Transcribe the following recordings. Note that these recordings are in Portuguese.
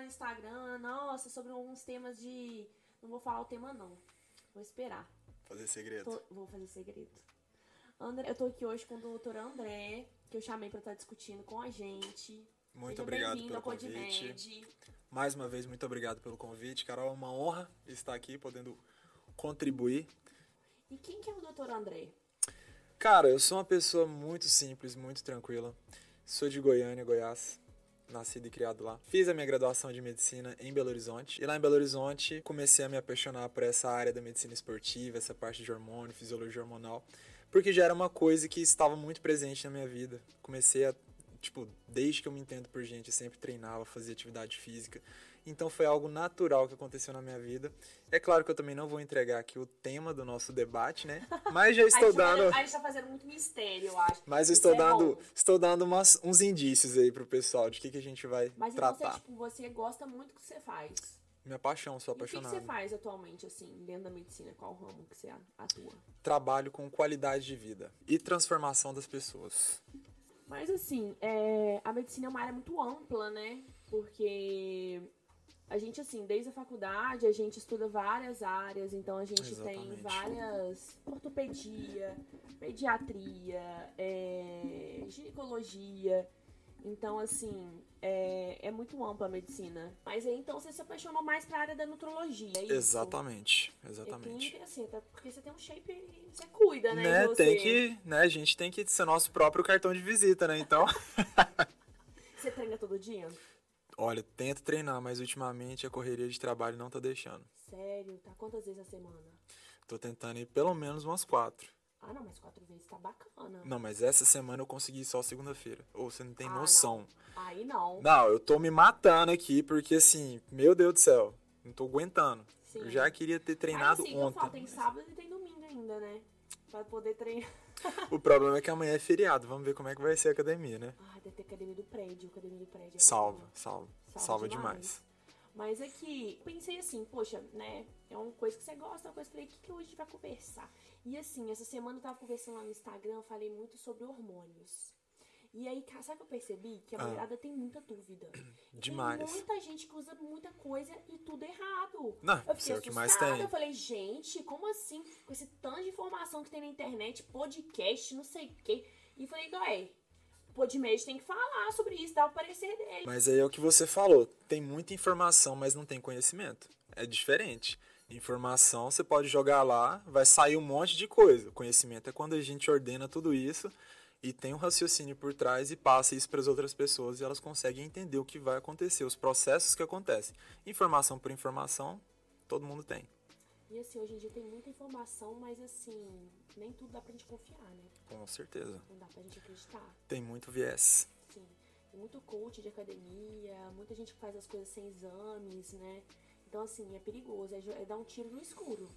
no Instagram, nossa, sobre alguns temas de. Não vou falar o tema, não. Vou esperar. Fazer segredo. Tô- Vou fazer segredo. André, eu tô aqui hoje com o doutor André, que eu chamei pra estar discutindo com a gente. Muito Seja obrigado pelo convite. Mais uma vez, muito obrigado pelo convite. Carol, é uma honra estar aqui, podendo contribuir. E quem que é o doutor André? Cara, eu sou uma pessoa muito simples, muito tranquila. Sou de Goiânia, Goiás. Nascido e criado lá. Fiz a minha graduação de medicina em Belo Horizonte. E lá em Belo Horizonte comecei a me apaixonar por essa área da medicina esportiva, essa parte de hormônio, fisiologia hormonal. Porque já era uma coisa que estava muito presente na minha vida. Comecei a, tipo, desde que eu me entendo por gente, eu sempre treinava, fazia atividade física. Então foi algo natural que aconteceu na minha vida. É claro que eu também não vou entregar aqui o tema do nosso debate, né? Mas já a, estou tá dando. a gente tá fazendo muito mistério, eu acho. Mas eu estou é dando, estou dando umas, uns indícios aí pro pessoal de que, que a gente vai Mas então você, tratar. tipo, você gosta muito do que você faz. Minha paixão, sou E o que, que apaixonado. você faz atualmente, assim, dentro da medicina? Qual ramo que você a- atua? Trabalho com qualidade de vida e transformação das pessoas. Mas assim, é, a medicina é uma área muito ampla, né? Porque a gente, assim, desde a faculdade, a gente estuda várias áreas, então a gente tem Exatamente. várias ortopedia, pediatria, é, ginecologia. Então, assim, é, é muito ampla a medicina. Mas aí então você se apaixonou mais pra área da nutrologia, é isso? Exatamente, É exatamente. que, assim, até porque você tem um shape e você cuida, né? Né, você. tem que, né, a gente tem que ser nosso próprio cartão de visita, né? Então, Você treina todo dia? Olha, tento treinar, mas ultimamente a correria de trabalho não tá deixando. Sério? Tá quantas vezes a semana? Tô tentando ir pelo menos umas quatro. Ah, não, mas quatro vezes tá bacana. Não, mas essa semana eu consegui só segunda-feira. Ou você não tem Ah, noção. não. Aí não. Não, eu tô me matando aqui, porque assim, meu Deus do céu, não tô aguentando. Sim. Eu já queria ter treinado assim, que eu falo, ontem. tem sábado e tem domingo ainda, né? Pra poder treinar. O problema é que amanhã é feriado, vamos ver como é que vai ser a academia, né? Ah, deve ter academia do prédio. Academia do prédio. é Salva, salva, Salva salva demais. demais. Mas é que pensei assim, poxa, né? É uma coisa que você gosta, uma coisa que eu falei, o que, que hoje a gente vai conversar? E assim, essa semana eu tava conversando lá no Instagram, eu falei muito sobre hormônios. E aí, sabe o que eu percebi? Que a Ah. mulherada tem muita dúvida. Demais. Tem muita gente que usa muita coisa e tudo errado. Não, Eu fiquei é o que mais tem. Eu falei, gente, como assim? Com esse tanto de informação que tem na internet, podcast, não sei o quê. E falei, ué, o Podmed tem que falar sobre isso, dar o parecer dele. Mas aí é o que você falou, tem muita informação, mas não tem conhecimento. É diferente. Informação você pode jogar lá, vai sair um monte de coisa. Conhecimento é quando a gente ordena tudo isso e tem um raciocínio por trás e passa isso para as outras pessoas e elas conseguem entender o que vai acontecer, os processos que acontecem. Informação por informação, todo mundo tem. E assim, hoje em dia tem muita informação, mas assim, nem tudo dá pra gente confiar, né? Com certeza. Não dá pra gente acreditar. Tem muito viés. Sim. Tem muito coach de academia, muita gente que faz as coisas sem exames, né? Então, assim, é perigoso, é, é dar um tiro no escuro.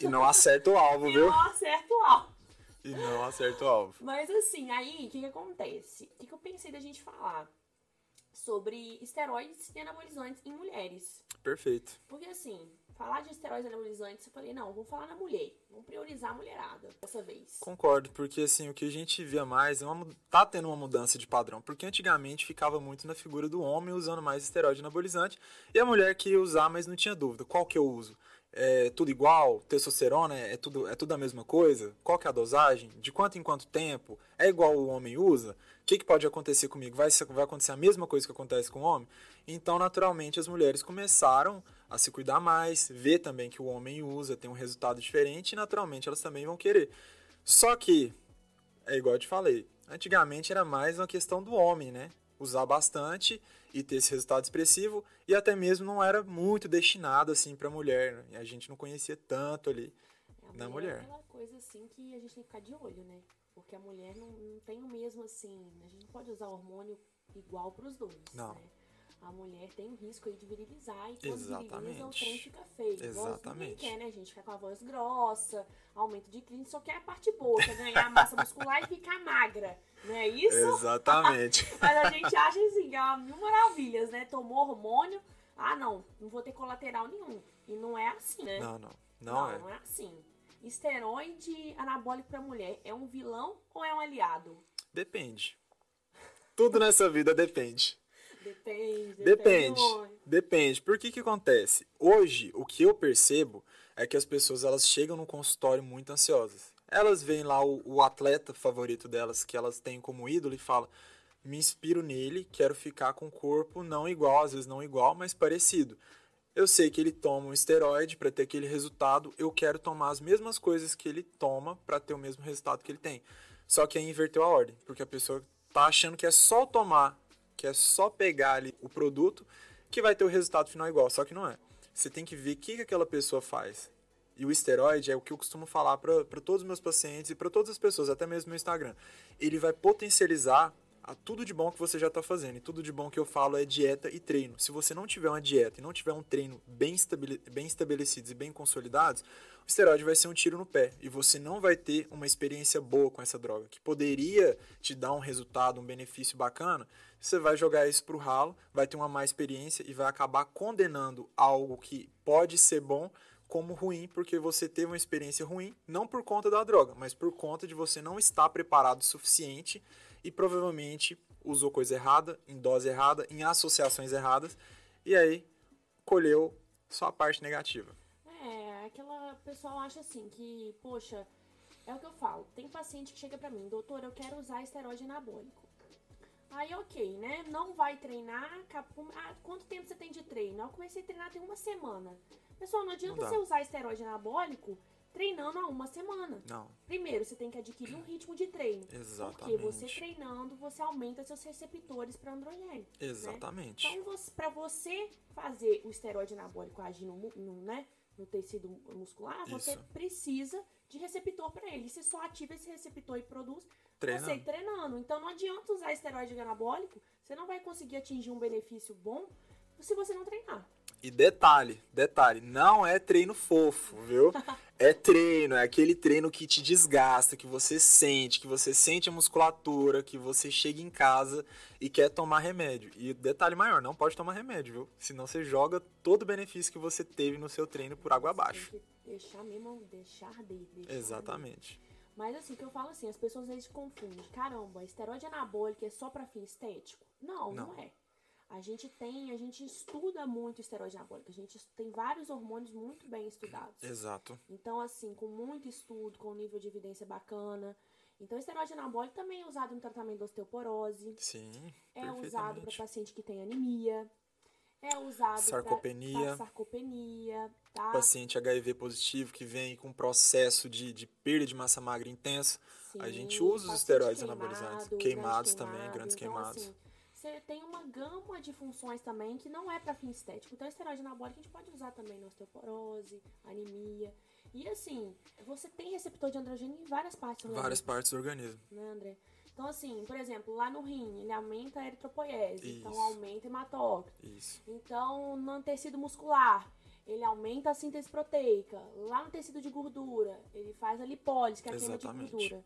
E não acerta o alvo, E viu? não acerta o alvo. E não acerta o alvo. Mas assim, aí o que, que acontece? O que, que eu pensei da gente falar? Sobre esteroides e anabolizantes em mulheres. Perfeito. Porque assim, falar de esteroides anabolizantes, eu falei, não, vamos falar na mulher. Vamos priorizar a mulherada dessa vez. Concordo, porque assim, o que a gente via mais é uma, tá tendo uma mudança de padrão, porque antigamente ficava muito na figura do homem usando mais esteroide anabolizante e a mulher que ia usar, mas não tinha dúvida, qual que eu uso? É tudo igual? Testosterona é tudo é tudo a mesma coisa? Qual que é a dosagem? De quanto em quanto tempo? É igual o homem usa? O que, que pode acontecer comigo? Vai, vai acontecer a mesma coisa que acontece com o homem? Então, naturalmente, as mulheres começaram a se cuidar mais, ver também que o homem usa, tem um resultado diferente, e naturalmente elas também vão querer. Só que, é igual eu te falei, antigamente era mais uma questão do homem, né? Usar bastante e ter esse resultado expressivo, e até mesmo não era muito destinado assim para mulher, né? a gente não conhecia tanto ali. É, a da É mulher. aquela coisa assim que a gente tem que ficar de olho, né? Porque a mulher não, não tem o mesmo assim. A gente não pode usar hormônio igual pros dois. Não. Né? A mulher tem o risco aí de virilizar e quando viriliza o Exatamente. trem fica feio. Exatamente. quer, né, gente? Ficar com a voz grossa, aumento de clínica, só quer a parte boa, quer ganhar massa muscular e ficar magra. Não é isso? Exatamente. Mas a gente acha assim, é uma mil maravilhas, né? Tomou hormônio, ah não, não vou ter colateral nenhum. E não é assim, né? não, não. Não, é. não é assim. esteroide anabólico pra mulher é um vilão ou é um aliado? Depende. Tudo nessa vida depende. Depende. Depende. Depende. Por que que acontece? Hoje, o que eu percebo é que as pessoas elas chegam no consultório muito ansiosas. Elas veem lá o, o atleta favorito delas, que elas têm como ídolo, e falam: me inspiro nele, quero ficar com o corpo não igual, às vezes não igual, mas parecido. Eu sei que ele toma um esteroide para ter aquele resultado, eu quero tomar as mesmas coisas que ele toma para ter o mesmo resultado que ele tem. Só que aí inverteu a ordem, porque a pessoa tá achando que é só tomar, que é só pegar ali o produto que vai ter o resultado final igual, só que não é. Você tem que ver o que, que aquela pessoa faz. E o esteroide é o que eu costumo falar para todos os meus pacientes e para todas as pessoas, até mesmo no Instagram. Ele vai potencializar a tudo de bom que você já está fazendo. E tudo de bom que eu falo é dieta e treino. Se você não tiver uma dieta e não tiver um treino bem, estabele bem estabelecidos e bem consolidados, o esteroide vai ser um tiro no pé. E você não vai ter uma experiência boa com essa droga, que poderia te dar um resultado, um benefício bacana. Você vai jogar isso para o ralo, vai ter uma má experiência e vai acabar condenando algo que pode ser bom como ruim, porque você teve uma experiência ruim, não por conta da droga, mas por conta de você não estar preparado o suficiente e provavelmente usou coisa errada, em dose errada, em associações erradas, e aí colheu só a parte negativa. É, aquela pessoa acha assim que, poxa, é o que eu falo. Tem paciente que chega pra mim, doutor, eu quero usar esteroide anabólico. Aí, ok, né? Não vai treinar. Ah, quanto tempo você tem de treino? Eu comecei a treinar tem uma semana. Pessoal, não adianta Não você usar esteroide anabólico treinando há uma semana. Não, Primeiro, você tem que adquirir um ritmo de treino. Porque exatamente. você treinando, você aumenta seus receptores para androgênio. Exatamente. Então, você, para você fazer o esteroide anabólico agir no, no, né, no tecido muscular, você Isso. precisa de receptor para ele. Você só ativa esse receptor e produz Treinando. você treinando. Então, não adianta usar esteroide anabólico, você não vai conseguir atingir um benefício bom se você não treinar. E detalhe, detalhe, não é treino fofo, viu? É treino, é aquele treino que te desgasta, que você sente, que você sente a musculatura, que você chega em casa e quer tomar remédio. E detalhe maior, não pode tomar remédio, viu? Senão você joga todo o benefício que você teve no seu treino por água abaixo. Tem que deixar mesmo, deixar de. Deixar de. Mas assim, que eu falo assim, as pessoas às vezes confundem. Caramba, esteroide anabólico é só pra fim estético? Não, não, Não. é. A gente tem, a gente estuda muito esteroide anabólico. A gente tem vários hormônios muito bem estudados. Exato. Então, assim, com muito estudo, com um nível de evidência bacana. Então, esteroide anabólico também é usado no tratamento da osteoporose. Sim, É usado para paciente que tem anemia. É usado Sarcopenia. sarcopenia, tá? Paciente HIV positivo que vem com processo de, de perda de massa magra intenso. a Sim, gente usa os esteroides queimado, anabolizantes. grande Queimados também, queimado. grandes Então, queimados. assim, você tem uma gama de funções também que não é para fim estético. Então, esteroide anabólico a gente pode usar também na osteoporose, anemia. E assim, você tem receptor de androgênio em várias partes do Várias organismo, partes do organismo. né, André? Então, assim, por exemplo, lá no rim, ele aumenta a eritropoiese, então Isso. aumenta hematócrito. Isso. Então, no tecido muscular, ele aumenta a síntese proteica. Lá no tecido de gordura, ele faz a lipólise, que é a queima de gordura.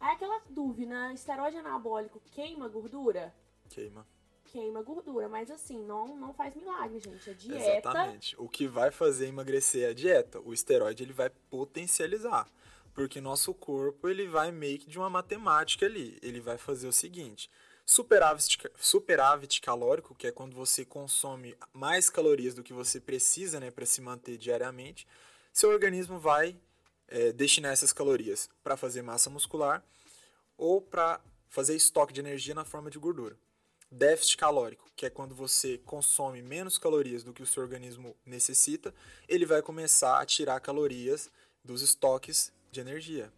Aí aquela dúvida, esteroide anabólico queima gordura? Queima. Queima gordura, mas assim, não, não faz milagre, gente. A dieta. Exatamente. O que vai fazer emagrecer é a dieta. O esteroide ele vai potencializar. Porque nosso corpo ele vai meio que de uma matemática ali. Ele vai fazer o seguinte: superávit, superávit calórico, que é quando você consome mais calorias do que você precisa né, para se manter diariamente, seu organismo vai eh, destinar essas calorias para fazer massa muscular ou para fazer estoque de energia na forma de gordura déficit calórico, que é quando você consome menos calorias do que o seu organismo necessita, ele vai começar a tirar calorias dos estoques de energia.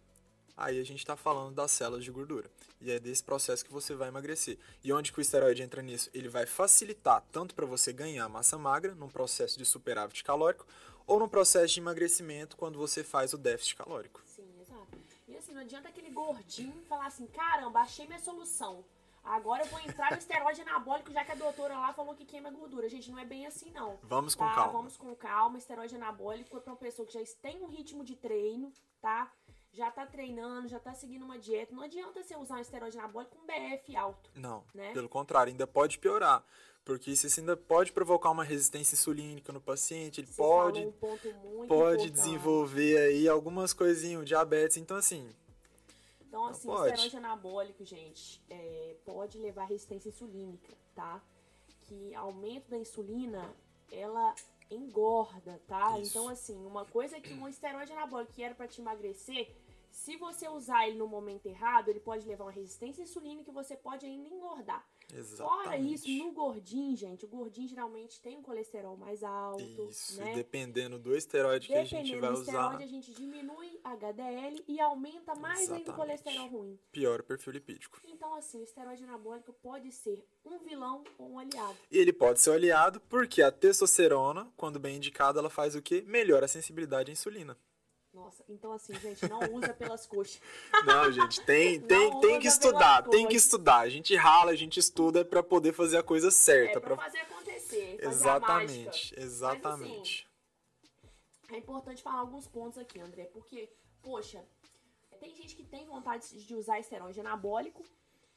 Aí a gente está falando das células de gordura. E é desse processo que você vai emagrecer. E onde que o esteroide entra nisso? Ele vai facilitar tanto para você ganhar massa magra, num processo de superávit calórico, ou num processo de emagrecimento, quando você faz o déficit calórico. Sim, exato. E assim, não adianta aquele gordinho falar assim: caramba, achei minha solução. Agora eu vou entrar no esteroide anabólico, já que a doutora lá falou que queima gordura. Gente, não é bem assim, não. Vamos com tá? calma. Vamos com calma. Esteroide anabólico é pra uma pessoa que já tem um ritmo de treino, tá? já tá treinando, já tá seguindo uma dieta. Não adianta você usar um esteroide anabólico com BF alto. Não, né? pelo contrário, ainda pode piorar. Porque isso ainda pode provocar uma resistência insulínica no paciente, ele Você pode, um pode importante. desenvolver aí algumas coisinhas, diabetes. Então, assim, Então, assim, o pode. esteroide anabólico, gente, é, pode levar à resistência insulínica, tá? Que aumento da insulina, ela engorda, tá? Isso. Então, assim, uma coisa que um esteroide anabólico que era pra te emagrecer, se você usar ele no momento errado, ele pode levar uma resistência insulínica e você pode ainda engordar. Fora isso, exatamente. no gordinho, gente, o gordinho geralmente tem um colesterol mais alto, Isso, né? dependendo do esteroide que a gente Dependendo vai do usar, esteroide, a gente diminui HDL e aumenta mais ainda o Exatamente. colesterol ruim. piora o perfil lipídico. Então, assim, o esteroide anabólico pode ser um vilão ou um aliado. E ele pode ser aliado porque a testosterona, quando bem indicada, ela faz o quê? Melhora a sensibilidade à insulina. Nossa, então assim, gente, não usa pelas coxas. Não, gente, tem, tem, tem que estudar, tem que estudar. A gente rala, a gente estuda pra poder fazer a coisa É certa. pra pra- fazer acontecer, fazer. Exatamente, exatamente. É importante falar alguns pontos aqui, André, porque, poxa, tem gente que tem vontade de usar esteroide anabólico,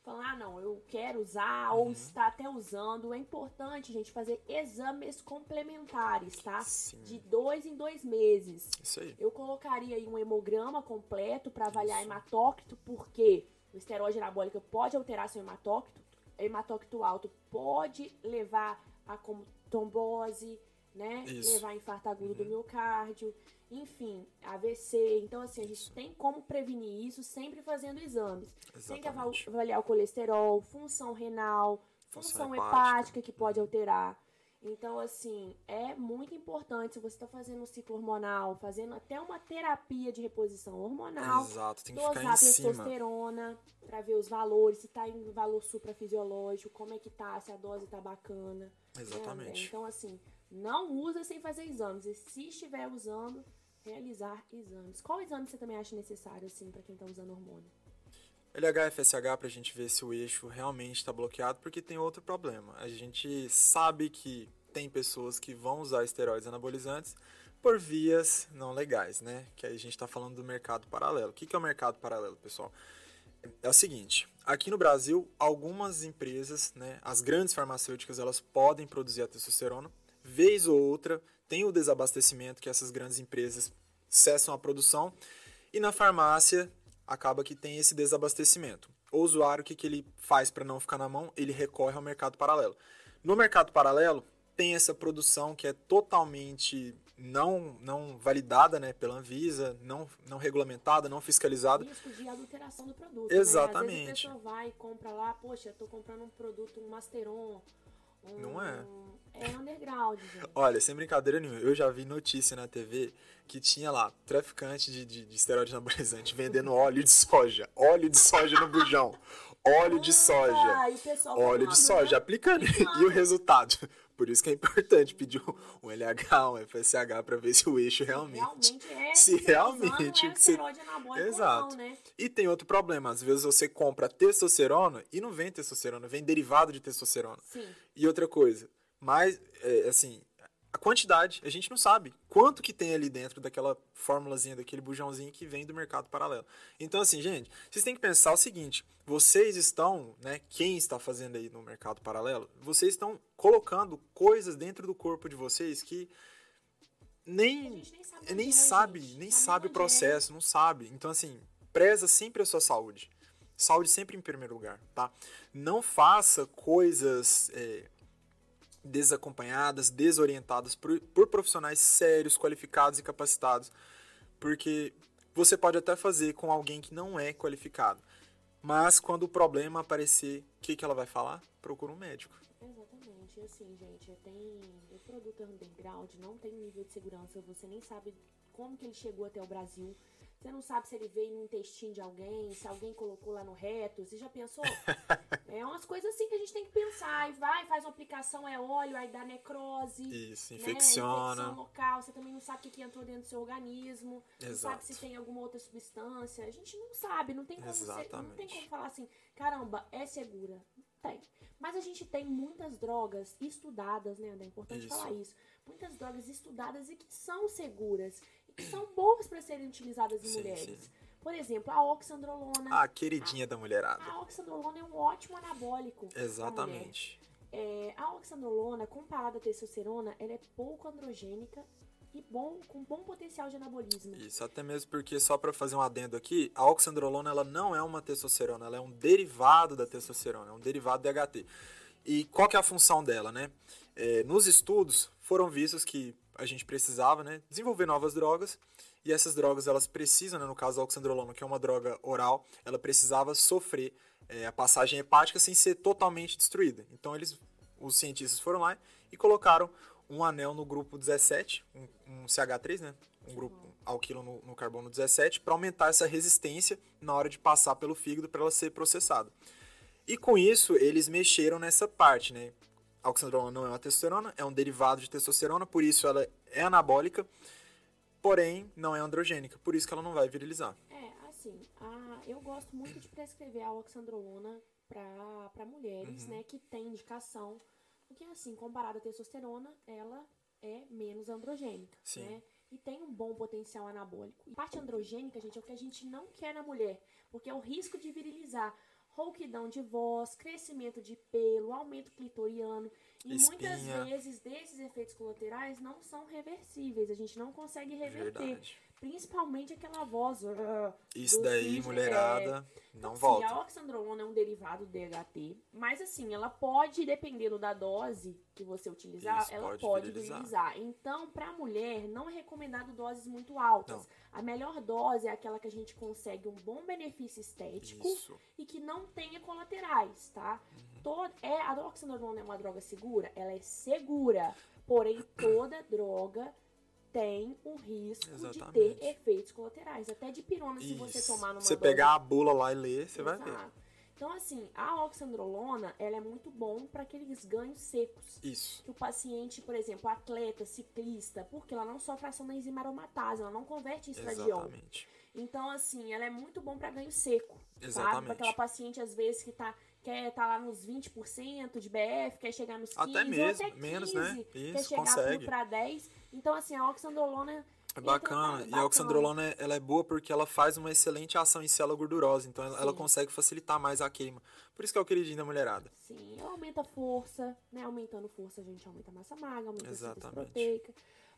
falando, ah, não, eu quero usar, Uhum. ou está até usando. É importante, gente, fazer exames complementares, tá? Sim. De dois em dois meses. Isso aí. Eu colocaria aí um hemograma completo para avaliar Isso. hematócrito, porque o esteroide anabólico pode alterar seu hematócrito. Hematócrito alto pode levar a trombose, né? Isso. Uhum. Levar a infarto agudo do miocárdio, enfim, AVC. Então, assim, a gente tem como prevenir isso sempre fazendo exames. Tem que ava- Exatamente. avaliar o colesterol, função renal, Função função, hepática. hepática que pode alterar. Então, assim, é muito importante se você está fazendo um ciclo hormonal, fazendo até uma terapia de reposição hormonal, Exato, tem que ficar em cima. testosterona para ver os valores, se tá em valor suprafisiológico, como é que tá, se a dose tá bacana. né? Exatamente. Então, assim, não usa sem fazer exames. E se estiver usando, realizar exames. Qual exame você também acha necessário, assim, para quem tá usando hormônio? LH, FSH pra gente ver se o eixo realmente está bloqueado, porque tem outro problema. A gente sabe que tem pessoas que vão usar esteroides anabolizantes por vias não legais, né? Que aí a gente está falando do mercado paralelo. O que que é o mercado paralelo, pessoal? É o seguinte, aqui no Brasil, algumas empresas, né, as grandes farmacêuticas, elas podem produzir a testosterona. Vez ou outra, tem o desabastecimento que essas grandes empresas cessam a produção. E na farmácia, acaba que tem esse desabastecimento. O usuário, o que, que ele faz para não ficar na mão? Ele recorre ao mercado paralelo. No mercado paralelo, tem essa produção que é totalmente não, não validada né, pela Anvisa, não, não regulamentada, não fiscalizada. risco de adulteração do produto. Né? Às Exatamente. vezes a pessoa vai e compra lá, poxa, eu tô comprando um produto, um Masteron. Um, Não é. É underground, gente. Olha, sem brincadeira nenhuma, eu já vi notícia na TV que tinha lá traficante de, de, de esteroide anabolizante vendendo óleo de soja. Óleo de soja no bujão. Óleo de soja. Ah, e o pessoal Óleo de soja né? aplicando. E o resultado? Por isso que é importante pedir um- LH, um FSH para ver se o eixo realmente. Realmente é. se realmente usando o é Exato. Não, né? E tem outro problema, às vezes você compra testosterona e não vem testosterona, vem derivado de testosterona. Sim. E outra coisa, mas, é, assim, a quantidade, a gente não sabe quanto que tem ali dentro daquela formulazinha, daquele bujãozinho que vem do mercado paralelo. Então, assim, gente, vocês têm que pensar o seguinte, vocês estão, né, quem está fazendo aí no mercado paralelo, vocês estão colocando coisas dentro do corpo de vocês que nem gente nem sabe. nem é, sabe, gente. nem Sabe sabe o é. processo, não sabe. Então, assim, preza sempre a sua saúde. Saúde sempre em primeiro lugar, tá? Não faça coisas é, desacompanhadas, desorientadas por, por profissionais sérios, qualificados e capacitados. Porque você pode até fazer com alguém que não é qualificado. Mas quando o problema aparecer, o que, que ela vai falar? Procura um médico. Exatamente. Assim, gente, tem. O produto é underground não tem nível de segurança. Você nem sabe como que ele chegou até o Brasil. Você não sabe se ele veio no intestino de alguém, se alguém colocou lá no reto. Você já pensou? é umas coisas assim que a gente tem que pensar. E vai, faz uma aplicação, é óleo, aí dá necrose. Isso, né? infecciona. Infecção local, você também não sabe o que que entrou dentro do seu organismo, não sabe Exato. se tem alguma outra substância. A gente não sabe, não tem como ser- não tem como falar assim, caramba, é segura. Não Tem. Mas a gente tem muitas drogas estudadas, né, André? É importante Isso. falar isso. Muitas drogas estudadas e que são seguras que são boas para serem utilizadas em Sim, mulheres. sim. Por exemplo, a oxandrolona. A queridinha da mulherada. A oxandrolona é um ótimo anabólico. Exatamente. É, a oxandrolona, comparada à testosterona, ela é pouco androgênica e bom, com bom potencial de anabolismo. Isso, até mesmo porque, só para fazer um adendo aqui, a oxandrolona ela não é uma testosterona, ela é um derivado da testosterona, é um derivado de HT. E qual que é a função dela, né? É, nos estudos foram vistos que a gente precisava né, desenvolver novas drogas e essas drogas elas precisam, né, no caso da oxandrolona, que é uma droga oral, ela precisava sofrer é, a passagem hepática sem ser totalmente destruída. Então eles, os cientistas foram lá e colocaram um anel no grupo 17, um, um CH3, né? Um grupo alquilo no, no carbono 17, para aumentar essa resistência na hora de passar pelo fígado para ela ser processada. E com isso, eles mexeram nessa parte, né? A oxandrolona não é uma testosterona, é um derivado de testosterona, por isso ela é anabólica, porém não é androgênica, por isso que ela não vai virilizar. É, assim, a, eu gosto muito de prescrever a oxandrolona para mulheres, uhum. né, que tem indicação porque, assim, comparada à testosterona, ela é menos androgênica, Sim. né? E tem um bom potencial anabólico. E parte androgênica, gente, é o que a gente não quer na mulher, porque é o risco de virilizar rouquidão de voz, crescimento de pelo, aumento clitoriano. E Espinha. muitas vezes desses efeitos colaterais não são reversíveis, a gente não consegue reverter. Verdade. Principalmente aquela voz. Uh, Isso daí, mulherada, é... não então, volta. Sim, a oxandrolona é um derivado do DHT, mas assim, ela pode, dependendo da dose que você utilizar, Isso, ela pode, pode virilizar. Então, para mulher, não é recomendado doses muito altas. Não. A melhor dose é aquela que a gente consegue um bom benefício estético Isso. e que não tenha colaterais, tá? Uhum. Todo, é, a oxandrolona é uma droga segura? Ela é segura. Porém, toda droga tem o risco Exatamente. de ter efeitos colaterais. Até de pirona, se você tomar numa Você dose... pegar a bula lá e ler, você Exato. vai ver. Então, assim, a oxandrolona, ela é muito bom para aqueles ganhos secos. Isso. Que o paciente, por exemplo, atleta, ciclista, porque ela não sofre ação da enzima aromatase, ela não converte em estradiol. Exatamente. Então, assim, ela é muito bom para ganho seco. Exatamente. Para aquela paciente, às vezes, que tá quer tá lá nos 20% de BF, quer chegar nos 15%, até mesmo, até 15, menos, né? Isso, quer chegar consegue. para 10. Então, assim, a oxandrolona é bacana. E a oxandrolona ela é boa porque ela faz uma excelente ação em célula gordurosa. Então ela, ela, consegue facilitar mais a queima. Por isso que é o queridinho da mulherada. Sim, aumenta a força, né? Aumentando força, a gente aumenta a massa magra, aumenta Exatamente. a proteica.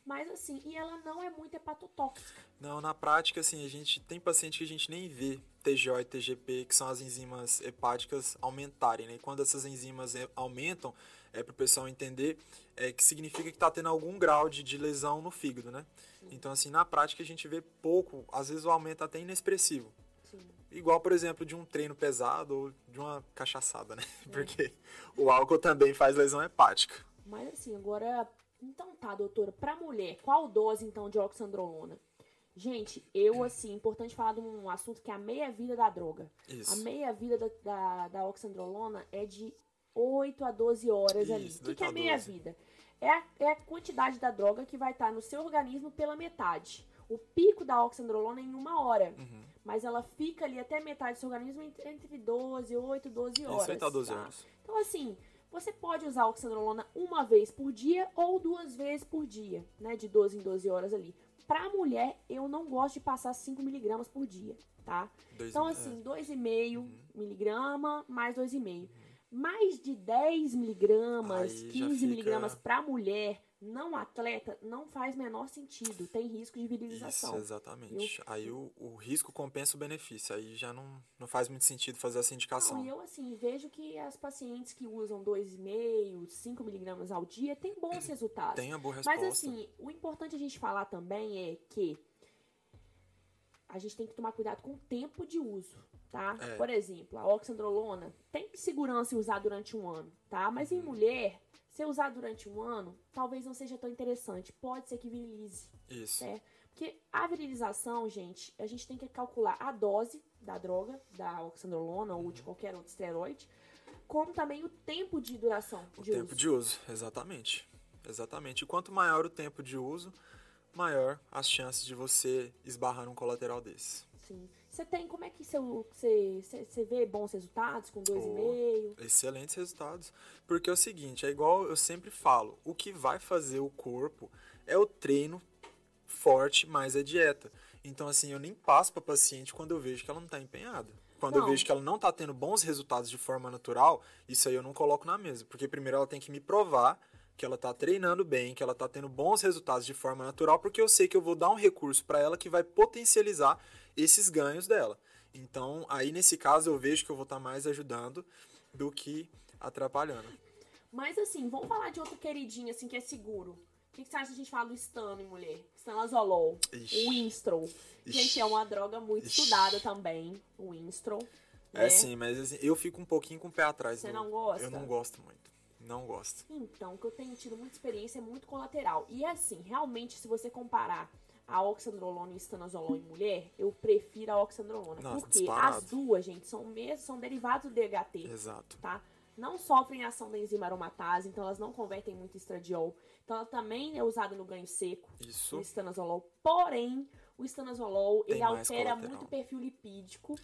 Mas assim, e ela não é muito hepatotóxica. Não, na prática, assim, a gente tem paciente que a gente nem vê TGO e TGP, que são as enzimas hepáticas, aumentarem, né? E quando essas enzimas aumentam, é para o pessoal entender é, que significa que está tendo algum grau de, de lesão no fígado, né? Sim. Então, assim, na prática a gente vê pouco, às vezes o aumento até inexpressivo. Sim. Igual, por exemplo, de um treino pesado ou de uma cachaçada, né? É. Porque o álcool também faz lesão hepática. Mas assim, agora então tá, doutora, para mulher, qual dose então de oxandrolona? Gente, eu, assim, importante falar de um assunto que é a meia-vida da droga. Isso. A meia-vida da, da, da, oxandrolona é de 8 a 12 horas Isso, ali. O que, que é meia-vida? É a, é a quantidade da droga que vai estar no seu organismo pela metade. O pico da oxandrolona é em uma hora. Uhum. Mas ela fica ali até metade do seu organismo entre 12, 8, 12 horas. Isso, 8 a 12 tá? horas. Então, assim, você pode usar oxandrolona uma vez por dia ou duas vezes por dia, né? De 12 em 12 horas ali. Pra mulher, eu não gosto de passar 5 miligramas por dia, tá? Dois, então, assim, 2,5 é. uhum. miligrama mais 2,5. Uhum. Mais de 10 miligramas, 15 fica... miligramas pra mulher não atleta não faz menor sentido. Tem risco de virilização. Isso, exatamente. Eu, aí o, o, risco compensa o benefício. Aí já não, não faz muito sentido fazer essa indicação. Não, e eu, assim, vejo que as pacientes que usam 2,5, 5 miligramas ao dia têm bons resultados. Tem a boa resposta. Mas, assim, o importante a gente falar também é que a gente tem que tomar cuidado com o tempo de uso, tá? É. Por exemplo, a oxandrolona tem segurança em usar durante um ano, tá? Mas uhum. em mulher se usar durante um ano, talvez não seja tão interessante. Pode ser que virilize. Isso. Né? Porque a virilização, gente, a gente tem que calcular a dose da droga, da oxandrolona ou de qualquer outro esteroide, como também o tempo de duração o de tempo uso. de uso, exatamente. Exatamente. E quanto maior o tempo de uso, maior as chances de você esbarrar um colateral desse. Sim. Você tem, como é que você, você, vê bons resultados com 2,5? Oh, excelentes resultados. Porque é o seguinte, é igual eu sempre falo, o que vai fazer o corpo é o treino forte mais a dieta. Então, assim, eu nem passo pra paciente quando eu vejo que ela não tá empenhada. Quando eu Não. vejo que ela não tá tendo bons resultados de forma natural, isso aí eu não coloco na mesa. Porque primeiro ela tem que me provar que ela tá treinando bem, que ela tá tendo bons resultados de forma natural, porque eu sei que eu vou dar um recurso para ela que vai potencializar esses ganhos dela. Então, aí nesse caso eu vejo que eu vou estar mais ajudando do que atrapalhando. Mas assim, vamos falar de outro queridinho, assim, que é seguro. O que, que você acha se a gente fala do Stano em mulher? Stanozolol, Ixi. o Winstrol. Gente, é uma droga muito Ixi. estudada também, o Winstrol. É né? sim, mas assim, eu fico um pouquinho com o pé atrás. Você do- não gosta? Eu não gosto muito. Não gosto. Então, o que eu tenho tido muita experiência é muito colateral. E assim, realmente, se você comparar a oxandrolona e estanozolol em mulher, eu prefiro a oxandrolona. Nossa, porque disparado. as duas, gente, são, mesmo, são derivados do DHT. Exato. tá? Não sofrem ação da enzima aromatase, então elas não convertem muito em estradiol. Então ela também é usada no ganho seco, Isso. o estanozolol. Porém, o estanozolol, Tem ele altera muito o perfil lipídico.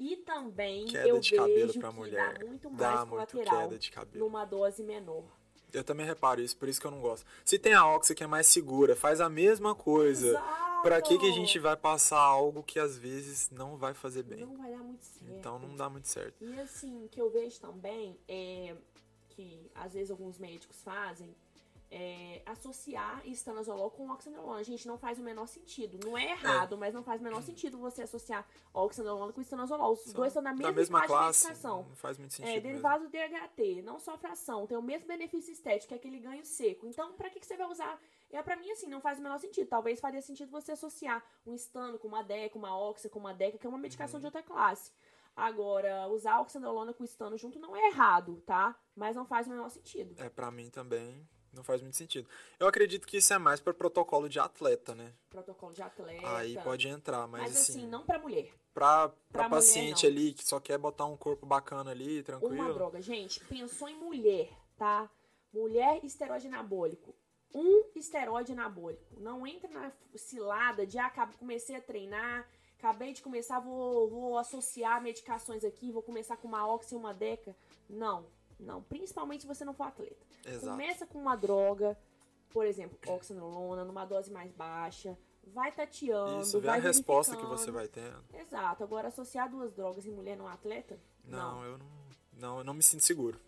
E também Queda eu de cabelo vejo pra que mulher. dá muito mais Dá muito colateral queda de cabelo. numa dose menor. Eu também reparo isso, por isso que eu não gosto. Se tem a Oxa que é mais segura, faz a mesma coisa. Exato! Pra que, que a gente vai passar algo que às vezes não vai fazer bem? Não vai dar muito certo. Então não dá muito certo. E assim, que eu vejo também é que às vezes alguns médicos fazem é associar estanozolol com oxandrolona. Gente, não faz o menor sentido. Não é errado, mas não faz o menor sentido você associar oxandrolona com estanozolol. Os dois estão na mesma, da mesma classe, de medicação. não faz muito sentido É, derivado do DHT, não sofre ação, tem o mesmo benefício estético, que é aquele ganho seco. Então, pra que, que você vai usar? É, pra mim, assim, não faz o menor sentido. Talvez faria sentido você associar um estano com uma DECA, uma oxa com uma DECA, que é uma medicação Uhum. de outra classe. Agora, usar oxandrolona com estano junto não é errado, tá? Mas não faz o menor sentido. É, pra mim também não faz muito sentido. Eu acredito que isso é mais pra protocolo de atleta, né? Protocolo de atleta. Aí pode entrar, mas, Mas assim, assim, não pra mulher. mulher, paciente não. ali que só quer botar um corpo bacana ali, tranquilo. Uma droga, gente, pensou em mulher, tá? Mulher esteroide anabólico. Um esteroide anabólico. Não entra na cilada de, ah, comecei a treinar, acabei de começar, vou, vou associar medicações aqui, vou começar com uma oxi e uma deca. Não, não. Principalmente se você não for atleta. Exato. Começa com uma droga, por exemplo, oxandrolona, numa dose mais baixa. Vai tateando, Isso, vê vai a resposta que você vai tendo. Exato. Agora, associar duas drogas em mulher não atleta? Não, eu não, não, eu não me sinto seguro.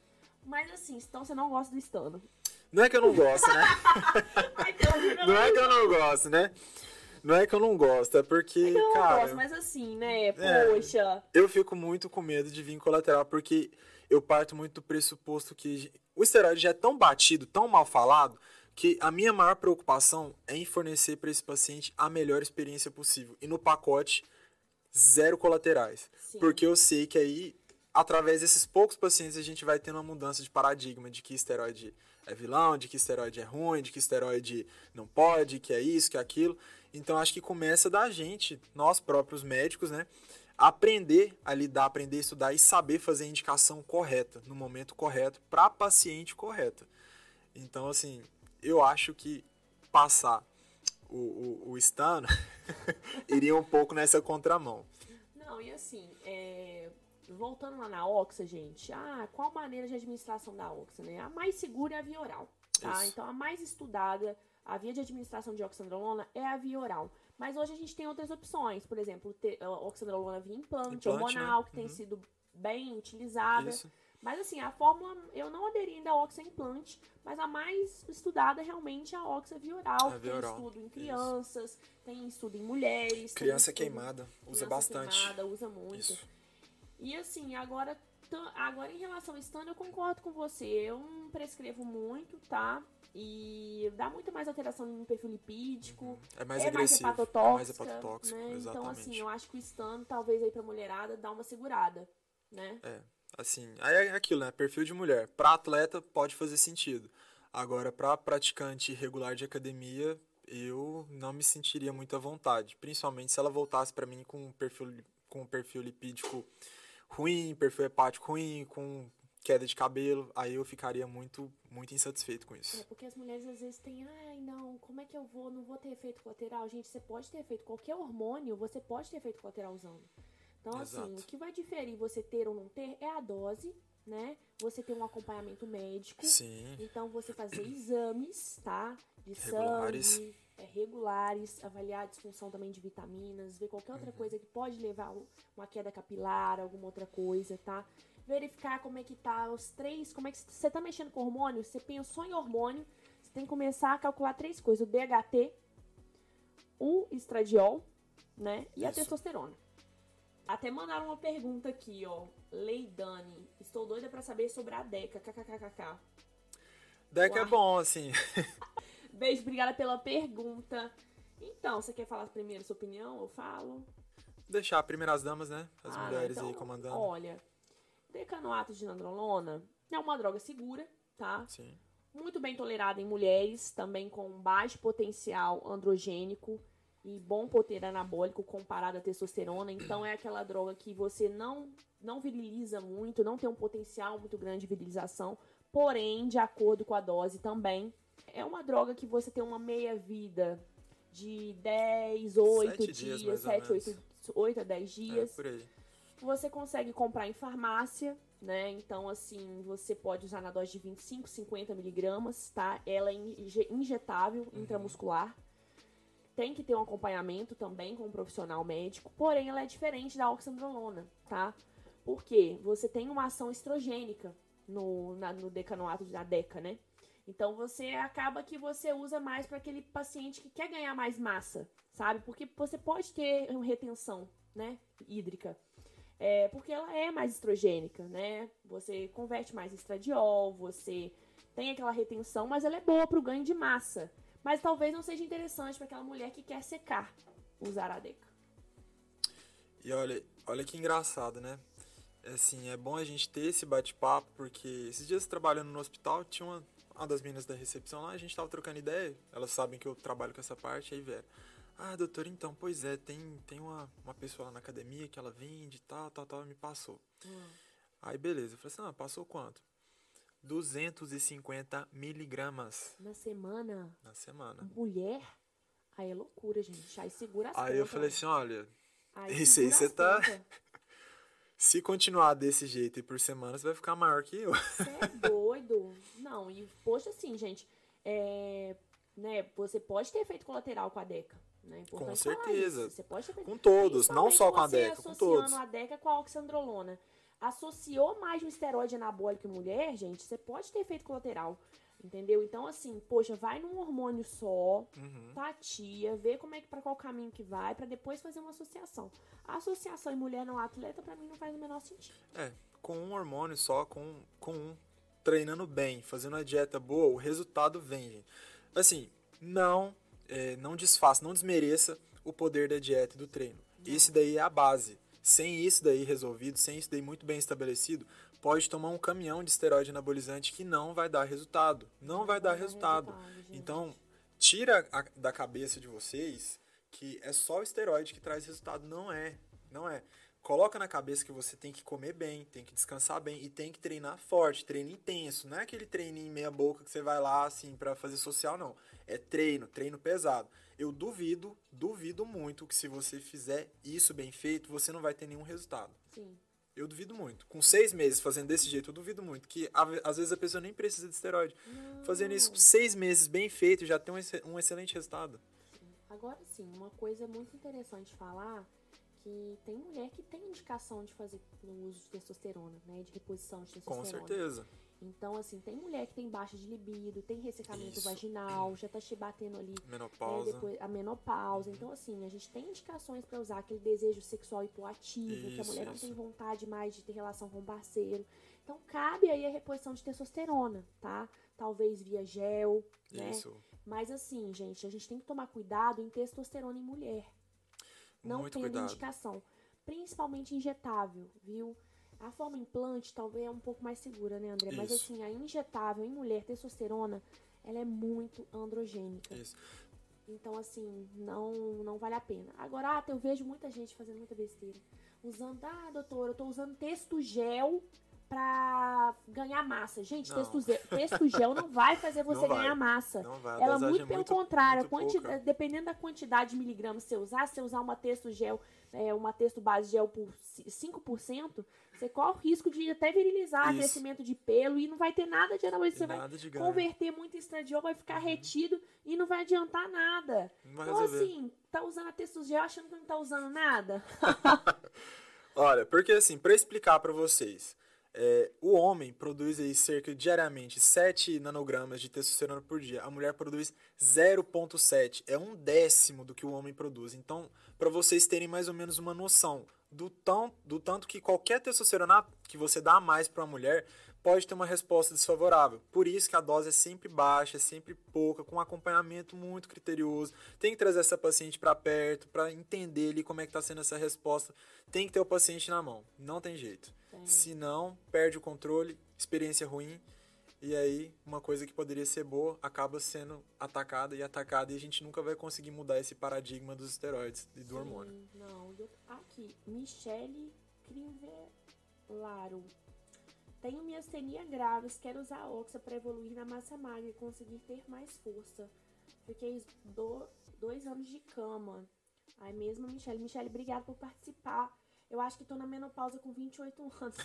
Mas assim, então você não gosta do estano. Não é que eu não gosto, né? Não é que eu não gosto, né? Não é que eu não gosto, é porque, eu não gosto, mas assim, né? É. Poxa. eu fico muito com medo de vir colateral, porque eu parto muito do pressuposto que o esteroide já é tão batido, tão mal falado, que a minha maior preocupação é em fornecer para esse paciente a melhor experiência possível. E no pacote, zero colaterais. Sim. Porque eu sei que aí, através desses poucos pacientes, a gente vai tendo uma mudança de paradigma de que esteroide é vilão, de que esteroide é ruim, de que esteroide não pode, que é isso, que é aquilo. Então acho que começa da gente, nós próprios médicos, né? Aprender a lidar, aprender a estudar e saber fazer a indicação correta, no momento correto, para paciente correta. Então, assim, eu acho que passar o, o, o stano iria um pouco nessa contramão. Não, e assim, é, voltando lá na Oxa, gente, ah, qual maneira de administração da Oxa, né? A mais segura é a via oral, tá? Isso. Então, a mais estudada, a via de administração de oxandrolona é a via oral. Mas hoje a gente tem outras opções, por exemplo, a oxandrolona via implante, Implante, hormonal, né? que tem Uhum. sido bem utilizada. Isso. Mas assim, a fórmula, eu não aderi ainda à Oxa implante, mas a mais estudada realmente é a Oxa via oral. A que tem estudo em isso. crianças, tem estudo em mulheres. tem Criança queimada, usa criança bastante. queimada, usa muito. Isso. E assim, agora, agora em relação ao stand, eu concordo com você. Eu não prescrevo muito, tá? E dá muito mais alteração no perfil lipídico. É mais é agressivo, mais mais hepatotóxica. hepatotóxico, né? exatamente. Então, assim, eu acho que o stand, talvez aí pra mulherada, dá uma segurada, né? É, assim, aí é aquilo, né? Perfil de mulher. Pra atleta pode fazer sentido. Agora, pra praticante regular de academia, eu não me sentiria muito à vontade. Principalmente se ela voltasse pra mim com um perfil, com um perfil lipídico ruim, perfil hepático ruim, com queda de cabelo, aí eu ficaria muito, muito insatisfeito com É, isso. porque as mulheres às vezes têm, ai, não, como é que eu vou? Não vou ter efeito colateral. Gente, você pode ter efeito. Qualquer hormônio, você pode ter efeito colateral usando. Então, assim, Exato. o que vai diferir você ter ou não ter é a dose, né? Você ter um acompanhamento médico. Sim, Então, você fazer exames, tá? De Regulares. sangue, é, regulares, avaliar a disfunção também de vitaminas, ver qualquer outra coisa que pode levar a uma queda capilar, alguma outra coisa, tá? Verificar como é que tá os três, como é que você tá mexendo com hormônio, você pensou em hormônio, você tem que começar a calcular três coisas, o DHT, o estradiol, né, e a Isso. testosterona. Até mandaram uma pergunta aqui, ó. Leidane, estou doida pra saber sobre a DECA, kkkk. Deck é bom, assim. Beijo, obrigada pela pergunta. Então, você quer falar primeiro sua opinião? Eu falo. Deixar primeiras damas, né? As Ah, mulheres então, aí comandando. Olha, decanoato de nandrolona é uma droga segura, tá? Sim. Muito bem tolerada em mulheres, também com baixo potencial androgênico e bom poder anabólico comparado à testosterona. Então é aquela droga que você não não viriliza muito, não tem um potencial muito grande de virilização, porém, de acordo com a dose também, é uma droga que você tem uma meia vida de 10, 8 Sete dias, dias, mais ou 7, 8, menos. 8 a 10 É, dias. por aí. Você consegue comprar em farmácia, né? Então, assim, você pode usar na dose de 25, 50 miligramas, tá? Ela é inje- injetável, Uhum. intramuscular. Tem que ter um acompanhamento também com um profissional médico, porém ela é diferente da oxandrolona, tá? Porque você tem uma ação estrogênica no, na- no decanoato da DECA, né? Então você acaba que você usa mais para aquele paciente que quer ganhar mais massa, sabe? Porque você pode ter uma retenção, né, hídrica. É, porque ela é mais estrogênica, né? Você converte mais estradiol, você tem aquela retenção, mas ela é boa pro ganho de massa. Mas talvez não seja interessante para aquela mulher que quer secar usar a DECA. E olha, olha que engraçado, né? Assim, é bom a gente ter esse bate-papo, porque esses dias trabalhando no hospital, tinha uma, uma das meninas da recepção lá, a gente tava trocando ideia, elas sabem que eu trabalho com essa parte, aí vieram. Ah, doutor, então, pois é, tem, tem uma, uma pessoa lá na academia que ela vende, tal, tal, tal, e me passou. Aí, beleza, eu falei assim, ah, passou quanto? 250 miligramas Na semana, na semana. mulher, aí é loucura, gente. Aí segura as Aí eu pontas, falei né? assim, olha, Aí esse aí você tá- se continuar desse jeito e por semana, você vai ficar maior que eu. Você é doido? Não, e poxa, assim, gente, é, né, você pode ter efeito colateral com a DECA. Né? É Com certeza. Você pode ter Com todos, não só com a DECA, com associando todos. a DECA com a oxandrolona. Associou mais um esteroide anabólico em mulher, gente, você pode ter efeito colateral. Entendeu? Então, assim, poxa, vai num hormônio só, Uhum. tatia, vê como é que para qual caminho que vai, pra depois fazer uma associação. A associação em mulher não atleta, pra mim, não faz o menor sentido. É, com um hormônio só, com, com um, treinando bem, fazendo uma dieta boa, o resultado vem, gente. Assim, não, é, não desfaça, não desmereça o poder da dieta e do treino. Esse daí é a base. Sem isso daí resolvido, sem isso daí muito bem estabelecido, pode tomar um caminhão de esteroide anabolizante que não vai dar resultado. Não vai dar resultado. Então, tira a- da cabeça de vocês que é só o esteroide que traz resultado. Não é. Não é. Coloca na cabeça que você tem que comer bem, tem que descansar bem e tem que treinar forte, treino intenso. Não é aquele treininho meia boca que você vai lá assim pra fazer social, não. É treino, treino pesado. Eu duvido, duvido muito que se você fizer isso bem feito, você não vai ter nenhum resultado. Sim. Eu duvido muito. Com seis meses fazendo desse jeito, eu duvido muito. Que às vezes a pessoa nem precisa de esteroide. Fazendo isso com seis meses bem feito, já tem um, um excelente resultado. Agora sim, uma coisa muito interessante falar que tem mulher que tem indicação de fazer no uso de testosterona, né? De reposição de Com testosterona. certeza. Então, assim, tem mulher que tem baixa de libido, tem ressecamento Isso. vaginal, já tá te batendo ali né, Menopausa. depois, a menopausa. Então, assim, a gente tem indicações pra usar aquele desejo sexual hipoativo, que a Isso, mulher não isso. tem vontade mais de ter relação com o parceiro. Então, cabe aí a reposição de testosterona, tá? Talvez via gel, né? Isso. Mas assim, gente, a gente tem que tomar cuidado em testosterona em mulher. Não Muito tendo cuidado. indicação. Principalmente injetável, viu? A forma implante talvez é um pouco mais segura, né, André? Mas Isso. assim, a injetável em mulher, testosterona, ela é muito androgênica. Isso. Então, assim, não, não vale a pena. Agora, ah, eu vejo muita gente fazendo muita besteira. Usando, ah, doutora, eu tô usando texto gel pra ganhar massa. Gente, Não. texto, ze- texto gel não vai fazer você vai. ganhar massa. Não vai. Ela muito é pelo muito, contrário, muito quanti- dependendo da quantidade de miligramas que você usar, se você usar uma texto gel é, uma texto base gel por 5%, você corre o risco de até virilizar, Isso. crescimento de pelo e não vai ter nada de anabolizante. Você vai Nada ganho. converter muito em estradiol, vai ficar retido e não vai adiantar nada. Vai Então, resolver. assim, tá usando a texto gel achando que não tá usando nada? Olha, porque assim, para explicar para vocês, é, o homem produz aí cerca diariamente 7 nanogramas de testosterona por dia. A mulher produz 0,7. É um décimo do que o homem produz. Então, para vocês terem mais ou menos uma noção do, tão, do tanto que qualquer testosterona que você dá a mais para uma mulher pode ter uma resposta desfavorável. Por isso que a dose é sempre baixa, é sempre pouca, com um acompanhamento muito criterioso. Tem que trazer essa paciente para perto, para entender ali como é que está sendo essa resposta. Tem que ter o paciente na mão, não tem jeito. Tem. Se não, perde o controle, experiência ruim, e aí uma coisa que poderia ser boa acaba sendo atacada e atacada, e a gente nunca vai conseguir mudar esse paradigma dos esteroides e do hormônio. Sim, Não, do- aqui, Michele Crivellaro. Tenho miastenia graves, quero usar Oxa para evoluir na massa magra e conseguir ter mais força. Fiquei do- dois anos de cama. Ai, mesmo, Michele. Michele, obrigada por participar. Eu acho que tô na menopausa com 28 anos.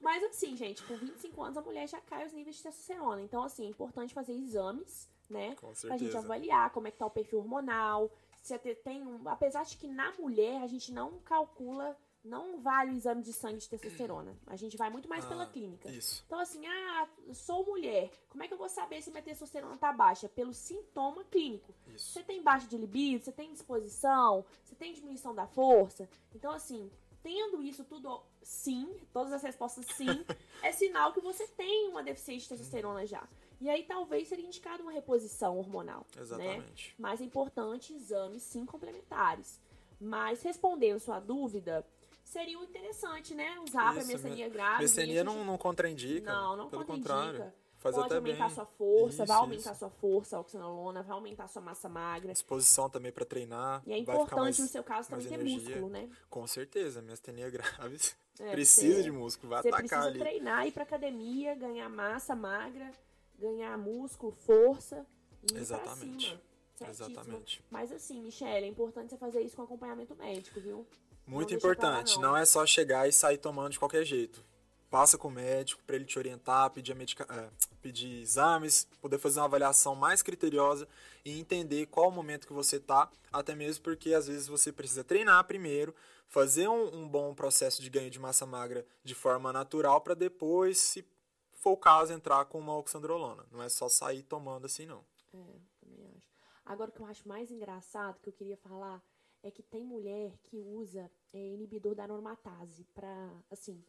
Mas assim, gente, com 25 anos a mulher já cai os níveis de testosterona. Então, assim, é importante fazer exames, né? Com Pra gente certeza. avaliar como é que tá o perfil hormonal. Se tem um, apesar de que na mulher a gente não calcula, não vale o exame de sangue de testosterona. A gente vai muito mais pela Ah, clínica. Isso. Então assim, ah, sou mulher. Como é que eu vou saber se minha testosterona tá baixa? Pelo sintoma clínico. Isso. Você tem baixa de libido, você tem disposição, você tem diminuição da força. Então, assim, tendo isso tudo sim, todas as respostas sim, é sinal que você tem uma deficiência de testosterona já. E aí talvez seria indicado uma reposição hormonal. Né? Exatamente. Mas é importante exames sim complementares. Mas respondendo sua dúvida, seria interessante, né? Usar para miastenia grave. Mecenia não, não contraindica. Não, não Pelo contraindica. contrário. Faz Pode aumentar bem. sua força, vai Isso, aumentar isso. sua força, a oxanolona, vai aumentar sua massa magra. Disposição também para treinar. E é vai importante mais, no seu caso também ter músculo, né? Com certeza, miastenia graves. É, precisa você- de músculo, vai Você atacar precisa ali. treinar, ir pra academia, ganhar massa magra, ganhar músculo, força e Exatamente. Exatamente. Mas assim, Michelle, é importante você fazer isso com acompanhamento médico, viu? Muito lá, importante. não. Não. é só chegar e sair tomando de qualquer jeito. Passa com o médico para ele te orientar, pedir, a medica... é, pedir exames, poder fazer uma avaliação mais criteriosa e entender qual o momento que você tá, até mesmo porque às vezes você precisa treinar primeiro, fazer um, um bom processo de ganho de massa magra de forma natural para depois, se for o caso, entrar com uma oxandrolona. Não é só sair tomando assim, não. É, também acho. Agora, o que eu acho mais engraçado que eu queria falar é que tem mulher que usa é, inibidor da aromatase pra, assim,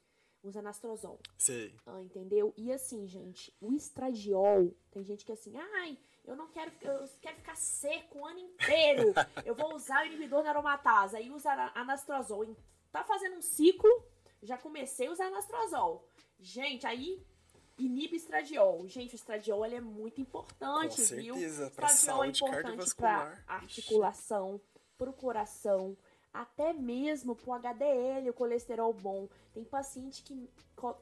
usa anastrozol. Sei. Ah, entendeu? E assim, gente, o estradiol, tem gente que assim, ai, eu não quero, eu quero ficar seco o ano inteiro. Eu vou usar o inibidor da aromatase. Aí usa anastrozol. Tá fazendo um ciclo, já comecei a usar anastrozol. Gente, aí inibe estradiol. Gente, o estradiol ele é muito importante, Com viu? certeza, pra Estradiol é saúde importante cardiovascular. para articulação, pro coração, até mesmo pro HDL, o colesterol bom. Tem paciente que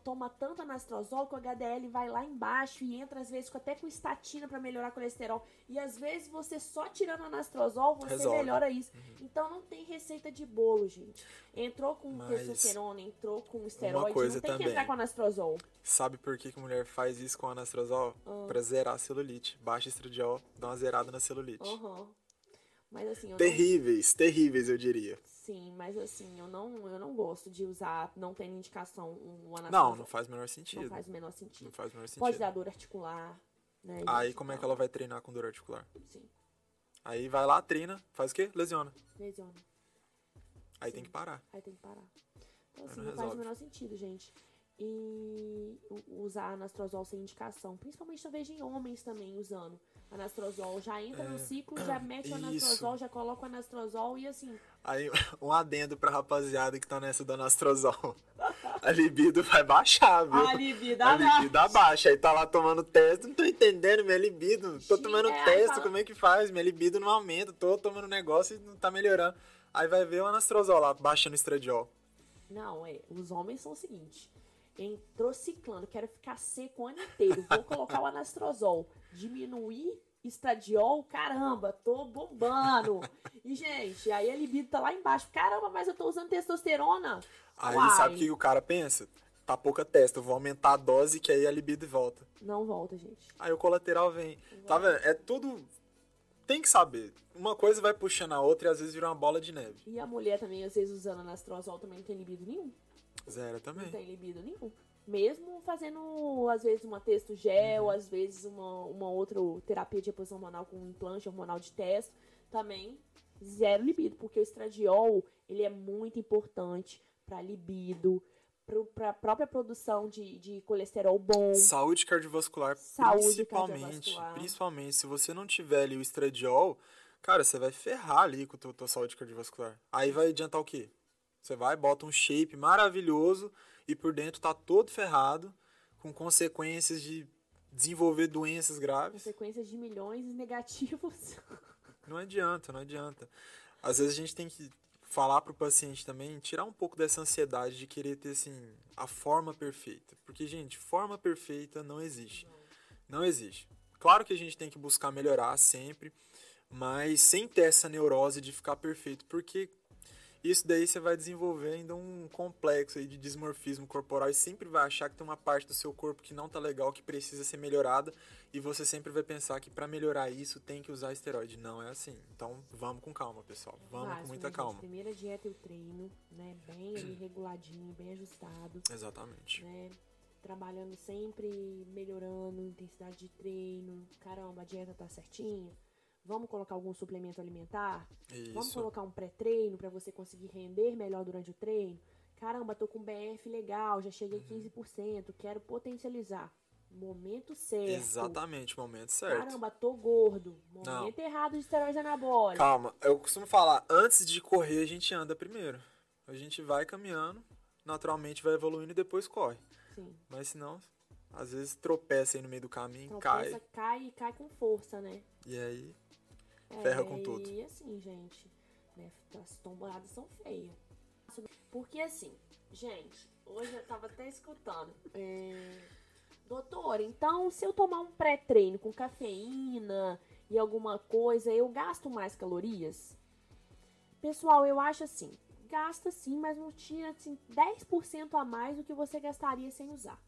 toma tanto anastrozol que o HDL vai lá embaixo e entra às vezes até com estatina para melhorar o colesterol. E às vezes você só tirando anastrozol, você Resolve. melhora isso. Então não tem receita de bolo, gente. Entrou com Mas testosterona, entrou com esteroide, não tem que também. entrar com anastrozol. Sabe por que, que a mulher faz isso com anastrozol? Ah. Pra zerar a celulite. Baixa estradiol, dá uma zerada na celulite. Aham. Mas assim, eu não Terríveis, terríveis, eu diria. Sim, mas assim, eu não, eu não gosto de usar, não tendo indicação, um anastrozol. Não, não faz o menor sentido. Não faz o menor sentido. Não faz o menor sentido. Pode dar dor articular, né? Aí como é que ela vai treinar com dor articular? Sim, Aí vai lá, treina, faz o quê? Lesiona. lesiona. Aí Sim. tem que parar. Aí tem que parar. Então, assim, não não, faz o menor sentido, gente. E usar anastrozol sem indicação. Principalmente eu vejo em homens também usando anastrozol. Já entra no ciclo, já mete o É. Isso. anastrozol, já coloca o anastrozol e assim. Aí um adendo pra rapaziada que tá nessa do anastrozol. A libido vai baixar, viu? A libido A libido abaixa. Aí tá lá tomando testo. Não tô entendendo minha libido. Tô tomando é, aí testo, fala- como é que faz? Minha libido não aumenta. Tô tomando negócio e não tá melhorando. Aí vai ver o anastrozol lá, baixando o estradiol. Não, é. Os homens são o seguinte. Entrou ciclando, quero ficar seco o ano inteiro. Vou colocar o anastrozol. Diminuir estradiol, caramba, tô bombando. e, gente, aí a libido tá lá embaixo. Caramba, mas eu tô usando testosterona. Aí Uai. sabe o que o cara pensa? Tá pouca testa, eu vou aumentar a dose que aí a libido volta. Não volta, gente. Aí o colateral vem. Tá vendo? É tudo. Tem que saber. Uma coisa vai puxando a outra e às vezes vira uma bola de neve. E a mulher também, às vezes, usando anastrozol também não tem libido nenhum. Zero Não também. tem libido nenhum. Mesmo fazendo, às vezes, uma testo gel, às vezes uma, uma outra terapia de reposição hormonal com implante hormonal de testo, também zero libido, porque o estradiol, ele é muito importante para libido, para a própria produção de, de colesterol bom. Saúde cardiovascular, Saúde principalmente. cardiovascular. Principalmente. Se você não tiver ali o estradiol, cara, você vai ferrar ali com a tua, tua saúde cardiovascular. Aí vai adiantar o quê? Você vai, bota um shape maravilhoso e por dentro tá todo ferrado, com consequências de desenvolver doenças graves. Consequências de milhões negativos. Não adianta, não adianta. Às vezes a gente tem que falar pro paciente também, tirar um pouco dessa ansiedade de querer ter assim a forma perfeita, porque gente, forma perfeita não existe. Não existe. Claro que a gente tem que buscar melhorar sempre, mas sem ter essa neurose de ficar perfeito, porque isso daí você vai desenvolver ainda um complexo aí de dismorfismo corporal e sempre vai achar que tem uma parte do seu corpo que não tá legal, que precisa ser melhorada, e você sempre vai pensar que para melhorar isso tem que usar esteroide. Não é assim. Então vamos com calma, pessoal. Vamos com muita né, gente? calma. Primeira dieta e o treino, né? Bem ali reguladinho, bem ajustado. Exatamente. né? Trabalhando sempre, melhorando a intensidade de treino. Caramba, a dieta tá certinha. Vamos colocar algum suplemento alimentar? Vamos Isso. colocar um pré-treino para você conseguir render melhor durante o treino? Caramba, tô com BF legal, já cheguei Uhum. 15%, quero potencializar. Momento certo. Exatamente, momento certo. Caramba, tô gordo. Momento errado de esteroide anabólico. Calma, eu costumo falar, antes de correr a gente anda primeiro. A gente vai caminhando, naturalmente vai evoluindo e depois corre. Sim. Mas senão, às vezes tropeça aí no meio do caminho, Então, cai, pensa, cai e cai com força, né? e aí ferra com tudo. E assim, gente, né, as tombadas são feias. Porque assim, gente, hoje eu tava até escutando. é, Doutor, então se eu tomar um pré-treino com cafeína e alguma coisa, eu gasto mais calorias? Pessoal, eu acho assim, gasta sim, mas não tira assim, 10% a mais do que você gastaria sem usar.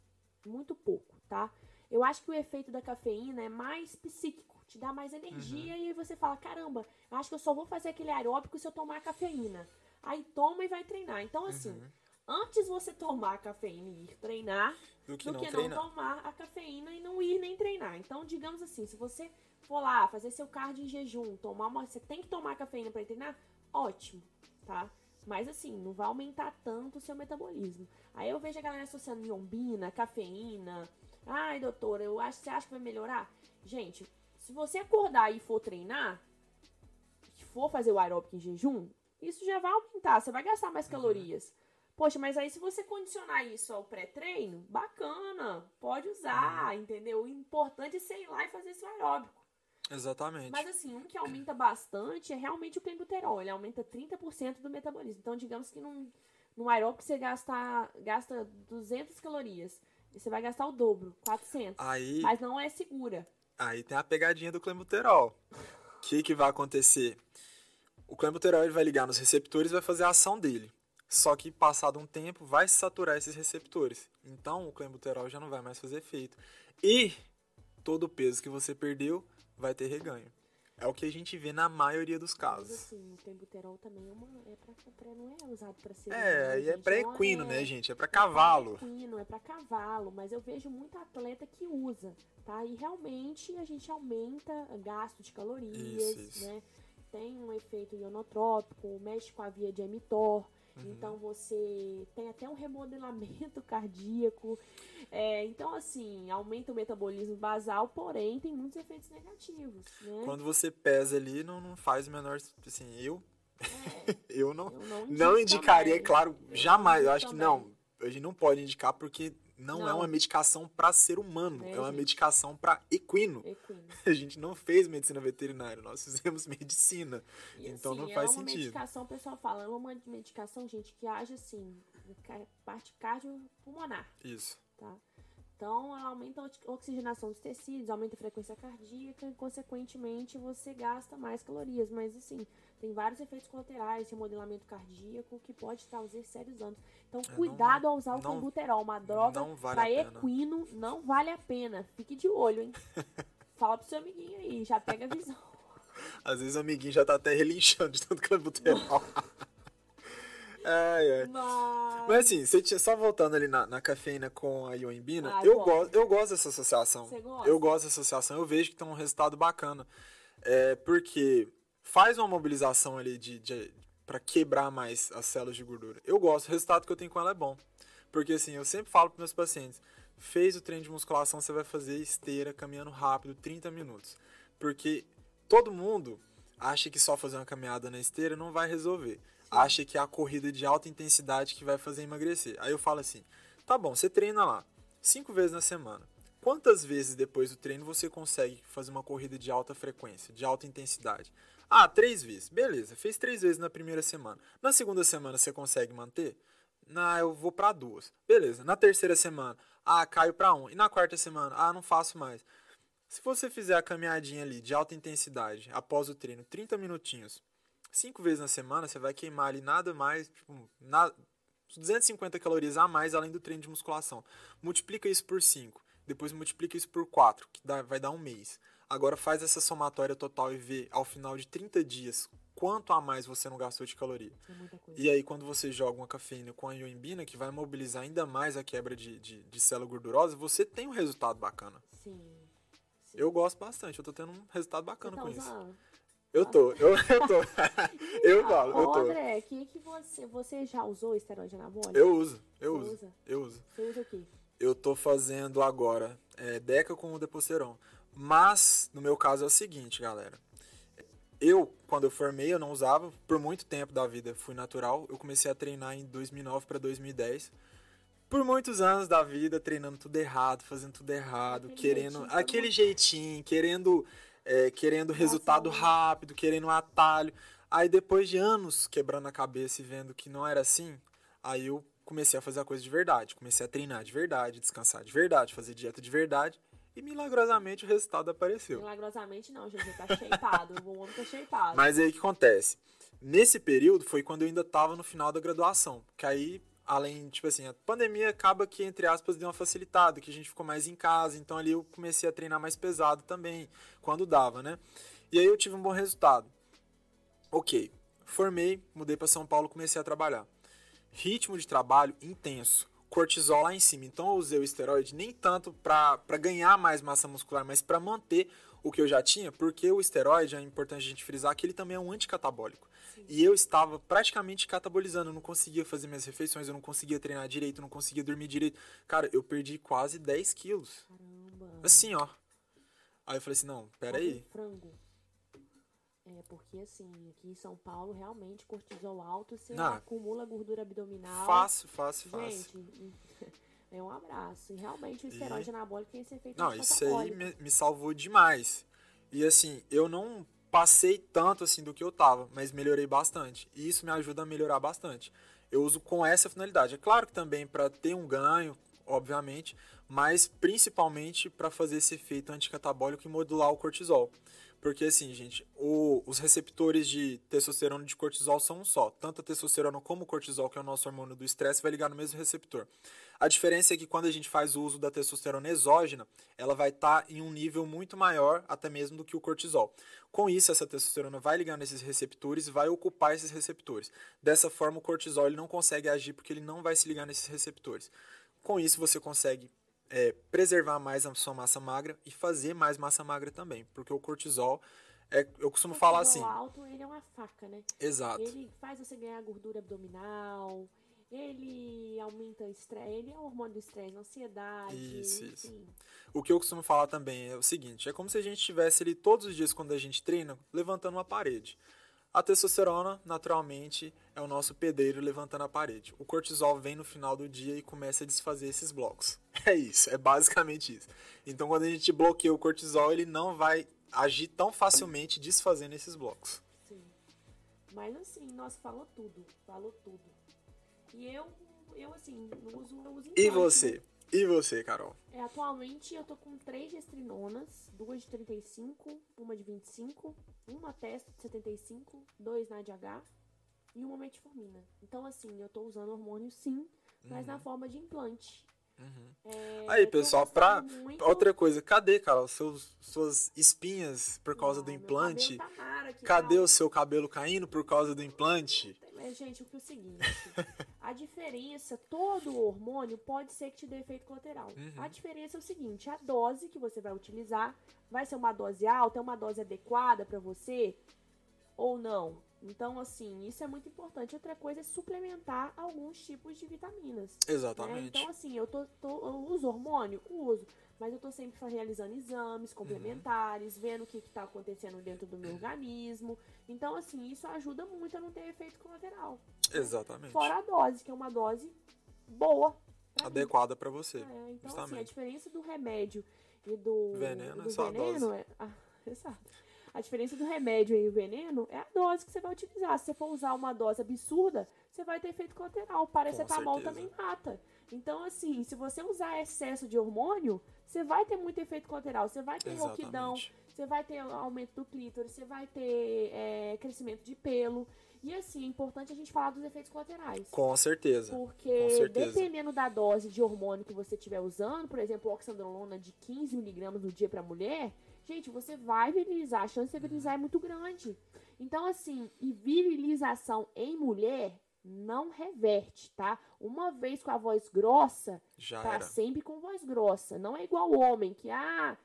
Muito pouco, tá? Eu acho que o efeito da cafeína é mais psíquico, te dá mais energia e aí você fala, caramba, acho que eu só vou fazer aquele aeróbico se eu tomar cafeína. Aí toma e vai treinar. Então, assim, Uhum. antes você tomar a cafeína e ir treinar, Do que do não que não tomar a cafeína e não ir nem treinar. Então, digamos assim, se você for lá fazer seu cardio em jejum, tomar uma, você tem que tomar cafeína para treinar, ótimo, tá? Mas assim, não vai aumentar tanto o seu metabolismo. Aí eu vejo a galera associando miombina, cafeína. Ai, doutora, eu acho, você acha que vai melhorar? Gente, se você acordar e for treinar, for fazer o aeróbico em jejum, isso já vai aumentar, você vai gastar mais calorias. Poxa, mas aí se você condicionar isso ao pré-treino, bacana, pode usar, entendeu? O importante é você ir lá e fazer seu aeróbico. Exatamente. Mas assim, um que aumenta bastante é realmente o clenbuterol, ele aumenta 30% do metabolismo. Então, digamos que num, num aeróbico você gasta, gasta 200 calorias, e você vai gastar o dobro, 400. Aí, Mas não é segura. Aí tem a pegadinha do clenbuterol. O que, que vai acontecer? O clenbuterol ele vai ligar nos receptores e vai fazer a ação dele. Só que passado um tempo vai saturar esses receptores. Então o clenbuterol já não vai mais fazer efeito. E todo o peso que você perdeu vai ter reganho. É o que a gente vê na maioria dos Mas casos. assim, o clenbuterol também é, uma, é pra, pra- não é usado pra ser. É, e é não equino, é- né, gente? É pra É cavalo. equino, é pra cavalo, mas eu vejo muito atleta que usa, tá? E realmente a gente aumenta gasto de calorias, Isso, isso. né? Tem um efeito ionotrópico, mexe com a via de emitor, Uhum. então você tem até um remodelamento cardíaco. É, então, assim, aumenta o metabolismo basal, porém tem muitos efeitos negativos, né? Quando você pesa ali, não, não faz o menor. Assim, eu. eu não. Eu não, Não indicaria, também. claro, Eu jamais. Eu acho que também. não. A gente não pode indicar porque não, é Não. uma medicação para ser humano. É, É, uma gente. medicação para equino. Equino. A gente não fez medicina veterinária, nós fizemos medicina. E, Então não assim, faz é uma sentido. medicação, o pessoal fala, é uma medicação, gente, que age assim, parte cardiopulmonar, Isso. tá? Então, ela aumenta a oxigenação dos tecidos, aumenta a frequência cardíaca e, consequentemente, você gasta mais calorias. Mas, assim, tem vários efeitos colaterais, remodelamento cardíaco, que pode trazer sérios danos. Então, é, cuidado não, ao usar o clenbuterol, uma droga vale para equino, não vale a pena. Fique de olho, hein? Fala pro seu amiguinho aí, já pega a visão. Às vezes o amiguinho já tá até relinchando de tanto clenbuterol. Ai, ai. Mas... Mas assim, você tinha, só voltando ali na, na cafeína com a ioimbina, ah, eu, gosto, eu gosto dessa associação. Você gosta? Eu gosto dessa associação, eu vejo que tem um resultado bacana. É, porque faz uma mobilização ali de, de para quebrar mais as células de gordura. Eu gosto, o resultado que eu tenho com ela é bom. Porque assim, eu sempre falo para meus pacientes, fez o treino de musculação, você vai fazer esteira caminhando rápido, 30 minutos. Porque todo mundo acha que só fazer uma caminhada na esteira não vai resolver acha que é a corrida de alta intensidade que vai fazer emagrecer. Aí eu falo assim: tá bom, você treina lá cinco vezes na semana. Quantas vezes depois do treino você consegue fazer uma corrida de alta frequência, de alta intensidade? Ah, três vezes. Beleza, fez três vezes na primeira semana. Na segunda semana você consegue manter? Na, eu vou para duas. Beleza. Na terceira semana, ah, caio para um. E na quarta semana, ah, não faço mais. Se você fizer a caminhadinha ali de alta intensidade após o treino, 30 minutinhos, cinco vezes na semana, você vai queimar ali nada mais, tipo, na, 250 calorias a mais além do treino de musculação. Multiplica isso por 5, depois multiplica isso por 4, que dá, vai dar um mês. Agora faz essa somatória total e vê ao final de 30 dias quanto a mais você não gastou de caloria. É e aí quando você joga uma cafeína com a ioimbina, que vai mobilizar ainda mais a quebra de, de, de célula gordurosa, você tem um resultado bacana. Sim. Sim. Eu gosto bastante, eu tô tendo um resultado bacana tá com isso. Eu tô, eu, eu tô. eu falo, eu tô. André, que que você, você já usou esteroide anabólico? Eu uso, eu você uso. Usa? Eu uso. Você usa o quê? Eu tô fazendo agora é, Deca com o Depoceron. Mas, no meu caso, é o seguinte, galera. Eu, quando eu formei, eu não usava. Por muito tempo da vida fui natural. Eu comecei a treinar em 2009 para 2010. Por muitos anos da vida, treinando tudo errado, fazendo tudo errado, aquele querendo jeitinho, tá aquele jeitinho, querendo é, querendo resultado rápido, querendo um atalho. Aí depois de anos quebrando a cabeça e vendo que não era assim, aí eu comecei a fazer a coisa de verdade. Comecei a treinar de verdade, descansar de verdade, fazer dieta de verdade. E milagrosamente o resultado apareceu. Milagrosamente não, gente, tá shapeado. o homem tá shapeado. Mas aí o que acontece? Nesse período foi quando eu ainda tava no final da graduação. Que aí além, tipo assim, a pandemia acaba que, entre aspas, deu uma facilitada, que a gente ficou mais em casa, então ali eu comecei a treinar mais pesado também, quando dava, né? E aí eu tive um bom resultado. Ok, formei, mudei para São Paulo, comecei a trabalhar. Ritmo de trabalho intenso, cortisol lá em cima. Então eu usei o esteroide nem tanto para ganhar mais massa muscular, mas para manter o que eu já tinha, porque o esteroide, é importante a gente frisar que ele também é um anticatabólico. E eu estava praticamente catabolizando, eu não conseguia fazer minhas refeições, eu não conseguia treinar direito, eu não conseguia dormir direito. Cara, eu perdi quase 10 quilos. Caramba. Assim, ó. Aí eu falei assim, não, peraí. frango. É, porque assim, aqui em São Paulo, realmente, cortisol alto, você não. acumula gordura abdominal. Fácil, fácil, fácil. Gente, é um abraço. E realmente o esteroide e... anabólico tem esse efeito Não, isso aí me, me salvou demais. E assim, eu não passei tanto assim do que eu tava, mas melhorei bastante. E isso me ajuda a melhorar bastante. Eu uso com essa finalidade. É claro que também para ter um ganho, obviamente, mas principalmente para fazer esse efeito anticatabólico e modular o cortisol. Porque assim, gente, o, os receptores de testosterona e de cortisol são um só. Tanto a testosterona como o cortisol, que é o nosso hormônio do estresse, vai ligar no mesmo receptor. A diferença é que quando a gente faz o uso da testosterona exógena, ela vai estar tá em um nível muito maior, até mesmo do que o cortisol. Com isso, essa testosterona vai ligar nesses receptores e vai ocupar esses receptores. Dessa forma, o cortisol ele não consegue agir porque ele não vai se ligar nesses receptores. Com isso, você consegue é, preservar mais a sua massa magra e fazer mais massa magra também, porque o cortisol é, eu costumo o falar assim. O alto ele é uma faca, né? Exato. Ele faz você ganhar gordura abdominal, ele aumenta o estresse, ele é o hormônio do estresse, ansiedade. Isso, enfim. isso. O que eu costumo falar também é o seguinte: é como se a gente estivesse ali todos os dias quando a gente treina, levantando uma parede. A testosterona, naturalmente, é o nosso pedreiro levantando a parede. O cortisol vem no final do dia e começa a desfazer esses blocos. É isso, é basicamente isso. Então, quando a gente bloqueia o cortisol, ele não vai agir tão facilmente desfazendo esses blocos. Sim. Mas assim, nossa, falou tudo. Falou tudo. E eu, eu assim, uso, eu uso E você? E você, Carol? É, atualmente eu tô com três gestrinonas, duas de 35, uma de 25, uma testa de 75, dois na H e uma metformina. Então, assim, eu tô usando hormônio sim, mas na forma de implante. É, Aí, pessoal, pra muito. outra coisa, cadê, Carol, seus, suas espinhas por causa do implante? tá aqui, Cadê tá? o seu cabelo caindo por causa do implante? É, gente, o que é o seguinte, a diferença, todo hormônio pode ser que te dê efeito colateral. Uhum. A diferença é o seguinte, a dose que você vai utilizar vai ser uma dose alta, é uma dose adequada pra você ou não. Então, assim, isso é muito importante. Outra coisa é suplementar alguns tipos de vitaminas. né? Exatamente. Então, assim, eu, tô, tô- eu uso hormônio? Uso. Mas eu tô sempre realizando exames complementares, vendo o que, que tá acontecendo dentro do meu organismo. Então, assim, isso ajuda muito a não ter efeito colateral. Exatamente. Fora a dose, que é uma dose boa. pra. Adequada pra você. É, então, assim, a justamente. diferença do remédio e do Veneno é do só a veneno dose. é. Ah, exato. A diferença do remédio e o veneno é a dose que você vai utilizar. Se você for usar uma dose absurda, você vai ter efeito colateral. Paracetamol também mata. Então, assim, se você usar excesso de hormônio, você vai ter muito efeito colateral. Você vai ter rouquidão, Exatamente. você vai ter aumento do clítoris, você vai ter é, crescimento de pelo. E assim, é importante a gente falar dos efeitos colaterais. Com certeza. Porque Com certeza. dependendo da dose de hormônio que você estiver usando, por exemplo, oxandrolona de 15 miligramas no dia para mulher, gente, você vai virilizar. A chance de você virilizar é muito grande. Então, assim, e virilização em mulher não reverte, tá? Uma vez com a voz grossa, Já tá era. sempre com voz grossa. Não é igual o homem, que, ah,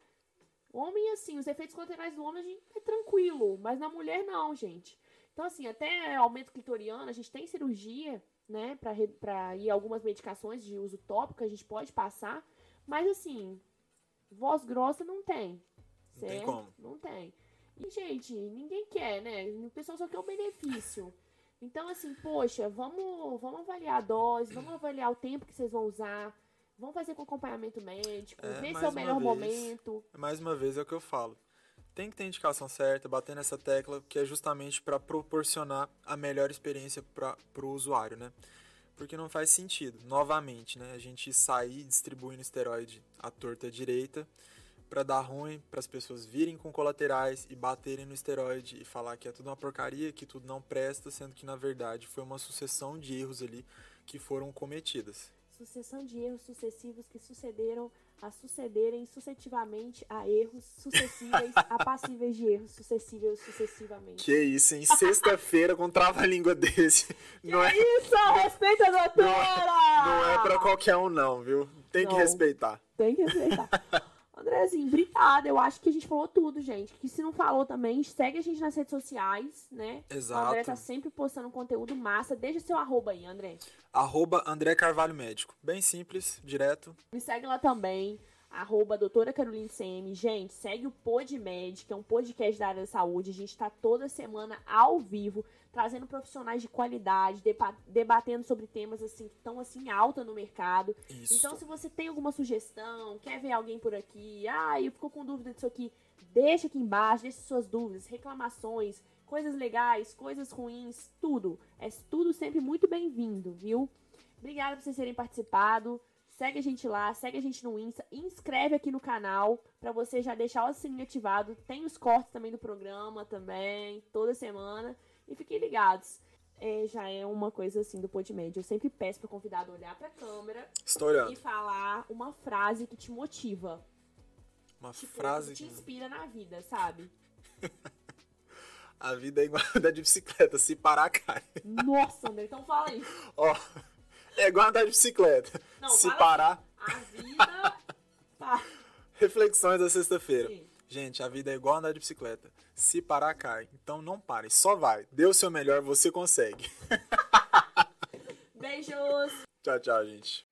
homem, assim, os efeitos colaterais do homem gente é tranquilo, mas na mulher não, gente. Então, assim, até aumento clitoriano, a gente tem cirurgia, né, pra, pra ir algumas medicações de uso tópico, a gente pode passar, mas, assim, voz grossa não tem. Não tem certo? como. Não tem. E, gente, ninguém quer, né? O pessoal só quer o benefício. Então, assim, poxa, vamos, vamos avaliar a dose, vamos avaliar o tempo que vocês vão usar, vamos fazer com acompanhamento médico, É, ver se é o melhor vez. momento. Mais uma vez é o que eu falo. Tem que ter indicação certa, bater nessa tecla, que é justamente para proporcionar a melhor experiência para o usuário, né? Porque não faz sentido, novamente, né? A gente sair distribuindo esteroide à torta à direita para dar ruim, para as pessoas virem com colaterais e baterem no esteroide e falar que é tudo uma porcaria, que tudo não presta, sendo que na verdade foi uma sucessão de erros ali que foram cometidas. Sucessão de erros sucessivos que sucederam a sucederem sucessivamente a erros sucessíveis a passíveis de erros sucessíveis sucessivamente. Que isso, em sexta-feira com trava-língua desse. Não é, Isso, respeita a doutora! não é pra qualquer um, não, viu? Tem que Não. respeitar. Tem que respeitar. Andrezinho, obrigada. Eu acho que a gente falou tudo, gente. Que se não falou também, segue a gente nas redes sociais, né? Exato. O André tá sempre postando conteúdo massa. Deixa seu arroba aí, André. Arroba André Carvalho Médico. Bem simples, direto. Me segue lá também, arroba doutora Caroline CM. Gente, segue o PodMed, que é um podcast da área da saúde. A gente tá toda semana ao vivo, trazendo profissionais de qualidade, debatendo sobre temas assim que estão assim alta no mercado. Isso. Então, se você tem alguma sugestão, quer ver alguém por aqui, ah, eu ficou com dúvida disso aqui, deixa aqui embaixo, deixa suas dúvidas, reclamações, coisas legais, coisas ruins, tudo. É tudo sempre muito bem-vindo, viu? Obrigada por vocês terem participado. Segue a gente lá, segue a gente no Insta, inscreve aqui no canal pra você já deixar o sininho ativado. Tem os cortes também do programa também, toda semana. E fiquem ligados. É, já é uma coisa assim do PodMed. Eu sempre peço pro convidado olhar pra câmera e falar uma frase que te motiva. Uma Tipo, frase que te inspira na vida, sabe? a vida é igual andar de bicicleta, se parar, cai. Nossa, André, então fala aí. Ó, é igual andar de bicicleta. Não, se parar, A vida. Tá. reflexões da sexta-feira. Gente, a vida é igual andar de bicicleta. Se parar, cai. Então não pare, só vai. Dê o seu melhor, você consegue. Beijos! Tchau, tchau, gente.